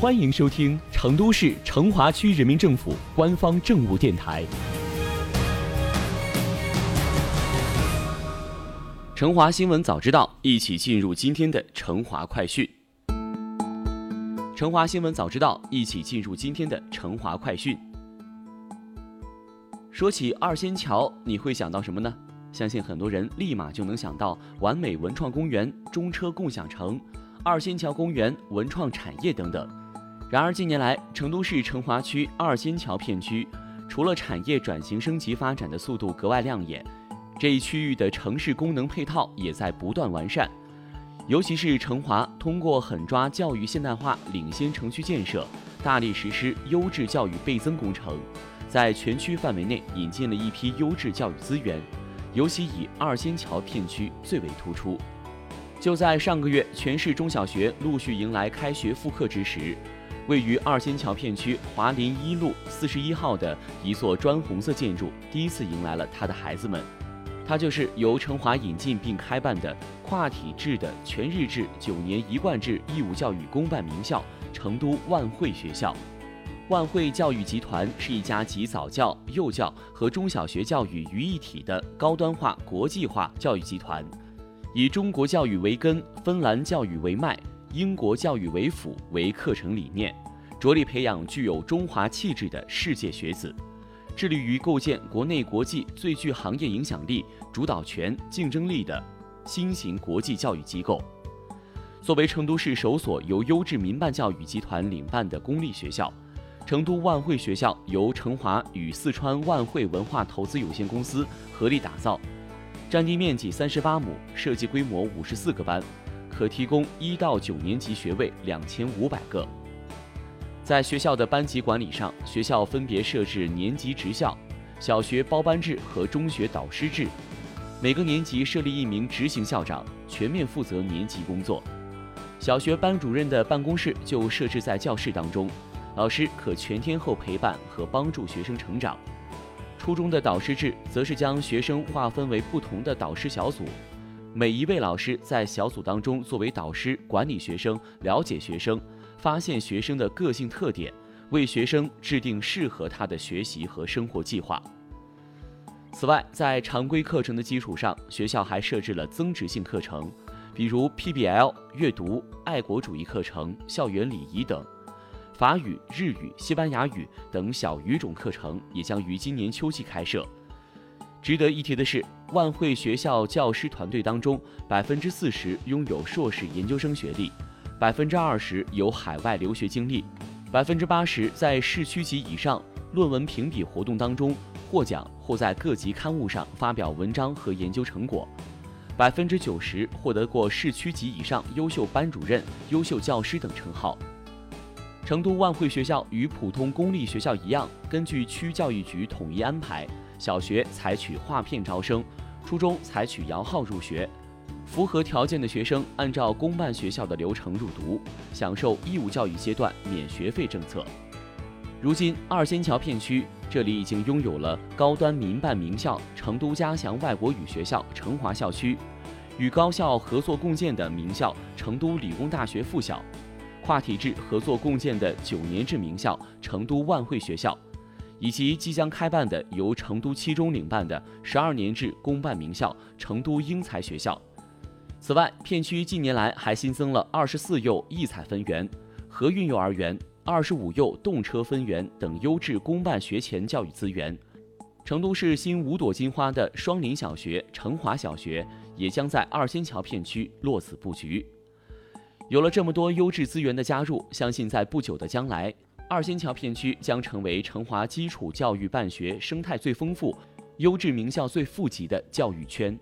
欢迎收听成都市成华区人民政府官方政务电台。成华新闻早知道，一起进入今天的成华快讯。成华新闻早知道，一起进入今天的成华快讯。说起二仙桥，你会想到什么呢？相信很多人立马就能想到完美文创公园、中车共享城、二仙桥公园、文创产业等等。然而近年来，成都市成华区二仙桥片区，除了产业转型升级发展的速度格外亮眼。这一区域的城市功能配套也在不断完善，尤其是成华通过狠抓教育现代化领先城区建设，大力实施优质教育倍增工程，在全区范围内引进了一批优质教育资源，尤其以二仙桥片区最为突出。就在上个月，全市中小学陆续迎来开学复课之时，位于二仙桥片区华林一路四十一号的一座砖红色建筑，第一次迎来了他的孩子们。它就是由成华引进并开办的跨体制的全日制九年一贯制义务教育公办名校——成都万汇学校。万汇教育集团是一家集早教、幼教和中小学教育于一体的高端化、国际化教育集团，以中国教育为根、芬兰教育为脉、英国教育为辅为课程理念，着力培养具有中华气质的世界学子。致力于构建国内国际最具行业影响力、主导权、竞争力的新型国际教育机构。作为成都市首所由优质民办教育集团领办的公立学校，成都万汇学校由成华与四川万汇文化投资有限公司合力打造，占地面积三十八亩，设计规模五十四个班，可提供一到九年级学位两千五百个。在学校的班级管理上，学校分别设置年级职校、小学包班制和中学导师制，每个年级设立一名执行校长，全面负责年级工作。小学班主任的办公室就设置在教室当中，老师可全天候陪伴和帮助学生成长。初中的导师制则是将学生划分为不同的导师小组，每一位老师在小组当中作为导师，管理学生，了解学生。发现学生的个性特点，为学生制定适合他的学习和生活计划。此外，在常规课程的基础上，学校还设置了增值性课程，比如 PBL、阅读、爱国主义课程、校园礼仪等。法语、日语、西班牙语等小语种课程也将于今年秋季开设。值得一提的是，万汇学校教师团队当中，百分之四十拥有硕士研究生学历。百分之二十有海外留学经历，百分之八十在市区级以上论文评比活动当中获奖或在各级刊物上发表文章和研究成果，百分之九十获得过市区级以上优秀班主任、优秀教师等称号。成都万汇学校与普通公立学校一样，根据区教育局统一安排，小学采取划片招生，初中采取摇号入学。符合条件的学生按照公办学校的流程入读，享受义务教育阶段免学费政策。如今，二仙桥片区这里已经拥有了高端民办名校成都嘉祥外国语学校成华校区，与高校合作共建的名校成都理工大学附小，跨体制合作共建的九年制名校成都万汇学校，以及即将开办的由成都七中领办的十二年制公办名校成都英才学校。此外，片区近年来还新增了二十四幼艺彩分园、和韵幼儿园、二十五幼动车分园等优质公办学前教育资源。成都市新五朵金花的双林小学、成华小学也将在二仙桥片区落子布局。有了这么多优质资源的加入，相信在不久的将来，二仙桥片区将成为成华基础教育办学生态最丰富、优质名校最富集的教育圈。